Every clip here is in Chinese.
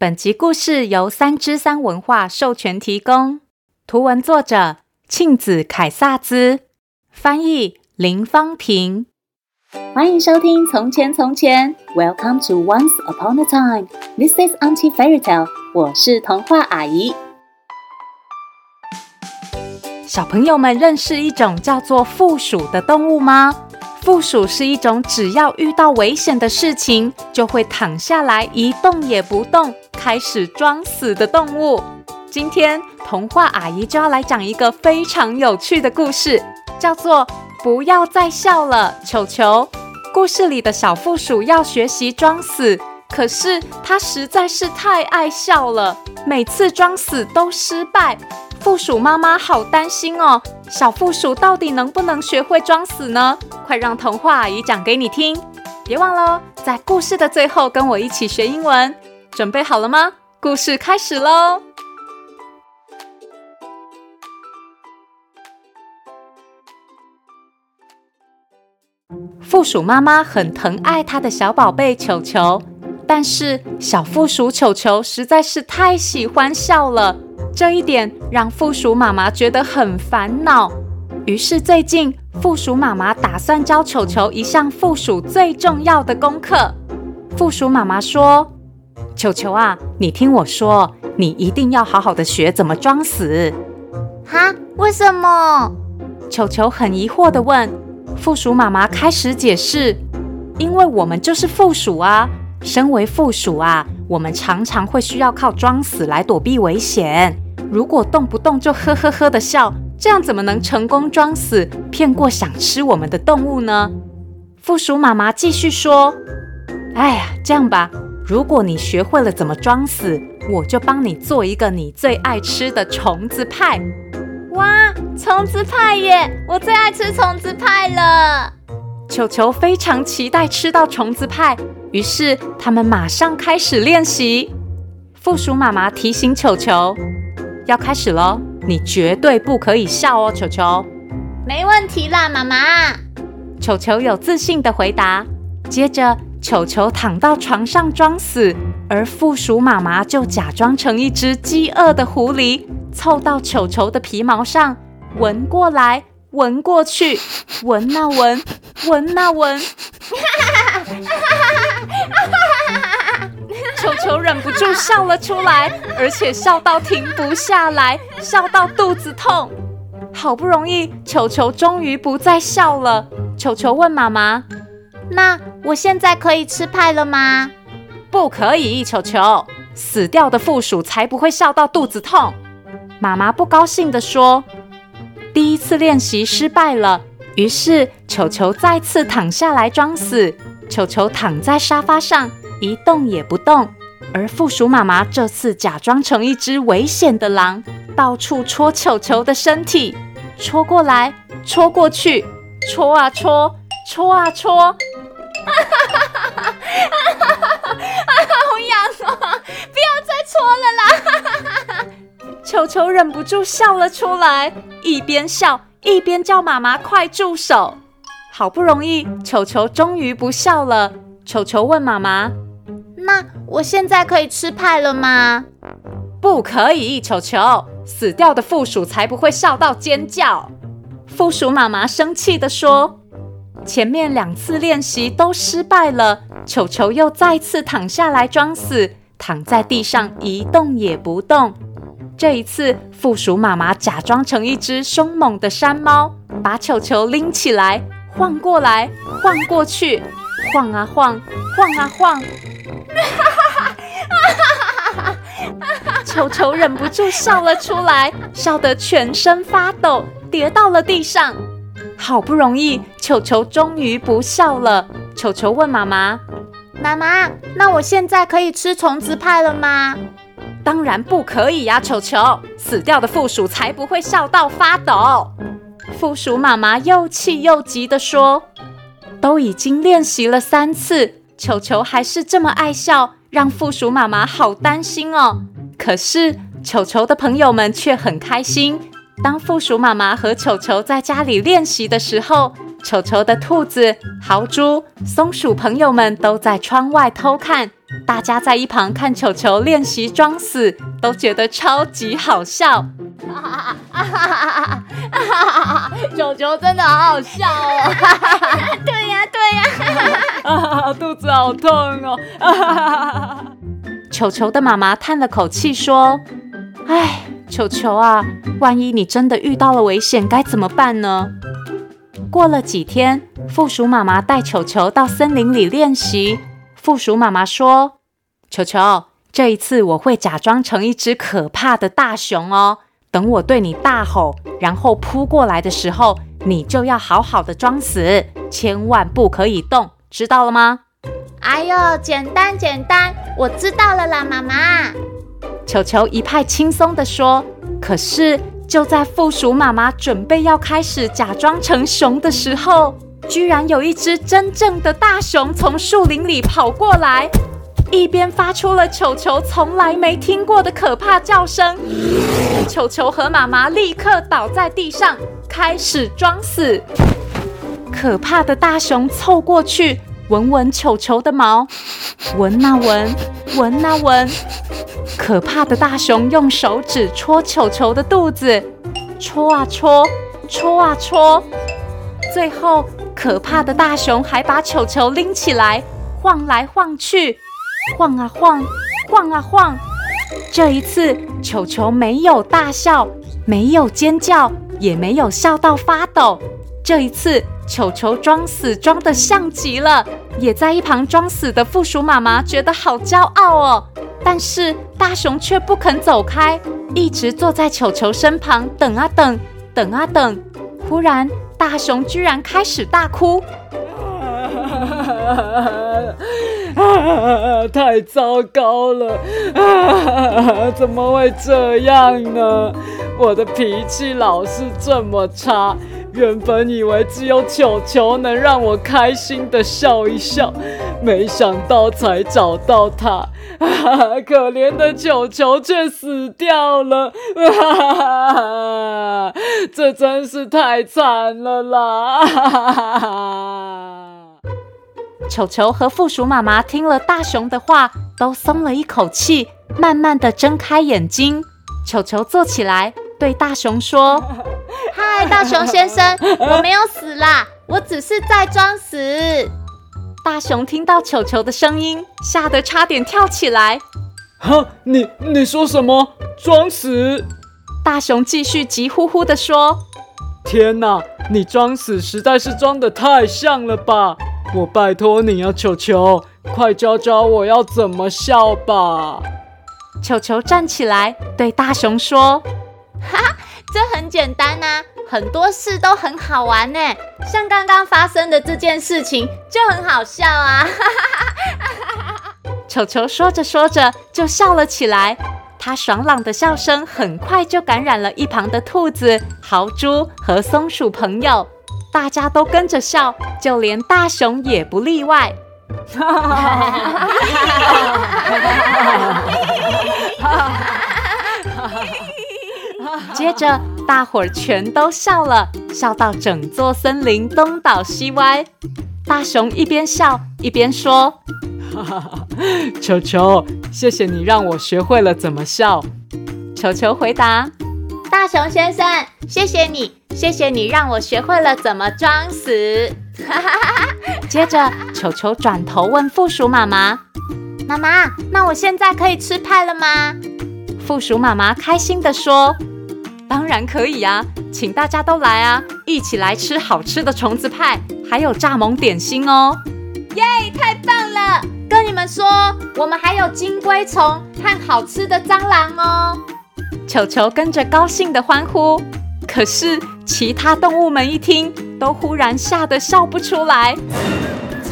本集故事由三之三文化授权提供，图文作者庆子凯萨兹，翻译林芳萍。欢迎收听《从前从前》，Welcome to Once Upon a Time。This is Auntie Fairy Tale。我是童话阿姨。小朋友们认识一种叫做负鼠的动物吗？负鼠是一种只要遇到危险的事情，就会躺下来一动也不动，开始装死的动物。今天童话阿姨就要来讲一个非常有趣的故事，叫做《不要再笑了，球球》。故事里的小负鼠要学习装死，可是它实在是太爱笑了，每次装死都失败。负鼠妈妈好担心哦，小负鼠到底能不能学会装死呢？快让童话阿姨讲给你听！别忘了，在故事的最后跟我一起学英文。准备好了吗？故事开始喽！负鼠妈妈很疼爱她的小宝贝球球，但是小负鼠球球实在是太喜欢笑了。这一点让负鼠妈妈觉得很烦恼，于是最近负鼠妈妈打算教球球一项负鼠最重要的功课。负鼠妈妈说：“裘裘啊，你听我说，你一定要好好的学怎么装死。”哈？为什么？球球很疑惑的问。负鼠妈妈开始解释：“因为我们就是负鼠啊，身为负鼠啊。”我们常常会需要靠装死来躲避危险。如果动不动就呵呵呵的笑，这样怎么能成功装死，骗过想吃我们的动物呢？负鼠妈妈继续说：“哎呀，这样吧，如果你学会了怎么装死，我就帮你做一个你最爱吃的虫子派。”哇，虫子派耶！我最爱吃虫子派了。球球非常期待吃到虫子派。于是他们马上开始练习。附属妈妈提醒球球：“要开始喽，你绝对不可以笑哦，球球。”“没问题啦，妈妈。”球球有自信的回答。接着，球球躺到床上装死，而负鼠妈妈就假装成一只饥饿的狐狸，凑到球球的皮毛上，闻过来，闻过去，闻啊闻，闻啊闻。哈哈哈，球球忍不住笑了出来，而且笑到停不下来，笑到肚子痛。好不容易，球球终于不再笑了。球球问妈妈：“那我现在可以吃派了吗？”“不可以，球球，死掉的负鼠才不会笑到肚子痛。”妈妈不高兴地说：“第一次练习失败了。”于是，球球再次躺下来装死。球球躺在沙发上，一动也不动。而负鼠妈妈这次假装成一只危险的狼，到处戳球球的身体，戳过来，戳过去，戳啊戳，戳啊戳。哈哈哈哈哈！好痒啊！不要再搓了啦！哈哈哈哈！裘裘忍不住笑了出来，一边笑一边叫妈妈快住手。好不容易，球球终于不笑了。球球问妈妈：“那我现在可以吃派了吗？”“不可以，球球，死掉的负鼠才不会笑到尖叫。”负鼠妈妈生气地说：“前面两次练习都失败了，球球又再次躺下来装死，躺在地上一动也不动。这一次，负鼠妈妈假装成一只凶猛的山猫，把球球拎起来。”晃过来，晃过去，晃啊晃，晃啊晃，哈哈哈，球球忍不住笑了出来，笑得全身发抖，跌到了地上。好不容易，球球终于不笑了。球球问妈妈：“妈妈，那我现在可以吃虫子派了吗？”“当然不可以呀，球球，死掉的负鼠才不会笑到发抖。”负鼠妈妈又气又急地说：“都已经练习了三次，球球还是这么爱笑，让负鼠妈妈好担心哦。可是球球的朋友们却很开心。当附鼠妈妈和球球在家里练习的时候，球球的兔子、豪猪、松鼠朋友们都在窗外偷看，大家在一旁看球球练习装死，都觉得超级好笑。啊哈哈哈！球球真的好好笑哦！对呀，对呀！啊，肚子好痛哦！啊，球球的妈妈叹了口气说：“哎，球球啊，万一你真的遇到了危险，该怎么办呢？”过了几天，负鼠妈妈带球球到森林里练习。负鼠妈妈说：“球球，这一次我会假装成一只可怕的大熊哦。等我对你大吼，然后扑过来的时候，你就要好好的装死，千万不可以动，知道了吗？”哎呦，简单简单，我知道了啦，妈妈。球球一派轻松地说。可是就在负鼠妈妈准备要开始假装成熊的时候，居然有一只真正的大熊从树林里跑过来，一边发出了球球从来没听过的可怕叫声。球球和妈妈立刻倒在地上，开始装死。可怕的大熊凑过去。闻闻球球的毛，闻啊闻，闻啊闻。可怕的大熊用手指戳球球的肚子，戳啊戳，戳啊戳。最后，可怕的大熊还把球球拎起来，晃来晃去，晃啊晃，晃啊晃。这一次，球球没有大笑，没有尖叫，也没有笑到发抖。这一次，球球装死装得像极了。也在一旁装死的负鼠妈妈觉得好骄傲哦，但是大熊却不肯走开，一直坐在球球身旁等啊等，等啊等。忽然，大熊居然开始大哭，太糟糕了，怎么会这样呢？我的脾气老是这么差。原本以为只有球球能让我开心的笑一笑，没想到才找到他，啊、可怜的球球却死掉了，啊，这真是太惨了啦！球球和负鼠妈妈听了大熊的话，都松了一口气，慢慢的睁开眼睛。球球坐起来，对大熊说。嗨，大熊先生，我没有死啦，我只是在装死。大熊听到球球的声音，吓得差点跳起来。哈，你你说什么？装死？大熊继续急呼呼地说：“天哪，你装死实在是装得太像了吧！我拜托你啊，球球，快教教我要怎么笑吧。”球球站起来对大熊说：“ 哈。”这很简单呐、啊，很多事都很好玩呢。像刚刚发生的这件事情就很好笑啊！球球说着说着就笑了起来，他爽朗的笑声很快就感染了一旁的兔子、豪猪和松鼠朋友，大家都跟着笑，就连大熊也不例外。接着，大伙儿全都笑了，笑到整座森林东倒西歪。大熊一边笑一边说：“哈哈哈，球球，谢谢你让我学会了怎么笑。”球球回答：“大熊先生，谢谢你，谢谢你让我学会了怎么装死。”哈哈哈。接着，球球转头问负鼠妈妈：“妈妈，那我现在可以吃派了吗？”负鼠妈妈开心地说。当然可以呀，请大家都来啊，一起来吃好吃的虫子派，还有蚱蜢点心哦！耶，太棒了！跟你们说，我们还有金龟虫和好吃的蟑螂哦！球球跟着高兴的欢呼，可是其他动物们一听，都忽然吓得笑不出来。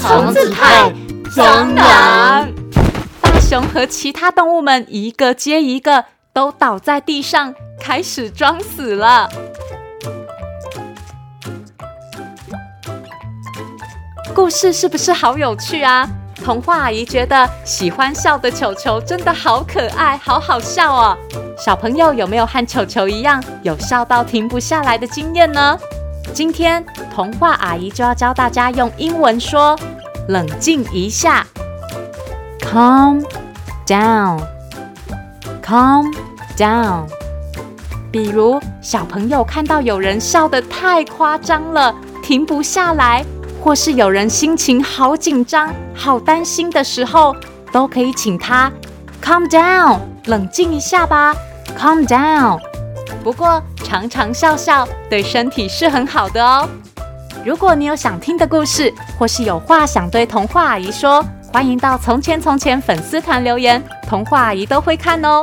虫子派、蟑螂，大熊和其他动物们一个接一个都倒在地上。开始装死了。故事是不是好有趣啊？童话阿姨觉得喜欢笑的球球真的好可爱，好好笑哦。小朋友有没有和球球一样有笑到停不下来的经验呢？今天童话阿姨就要教大家用英文说“冷静一下 ”，Calm calm down，calm down。比如小朋友看到有人笑得太夸张了，停不下来，或是有人心情好紧张、好担心的时候，都可以请他 calm down，冷静一下吧，calm down。不过常常笑笑对身体是很好的哦。如果你有想听的故事，或是有话想对童话阿姨说，欢迎到《从前从前》粉丝团留言，童话阿姨都会看哦。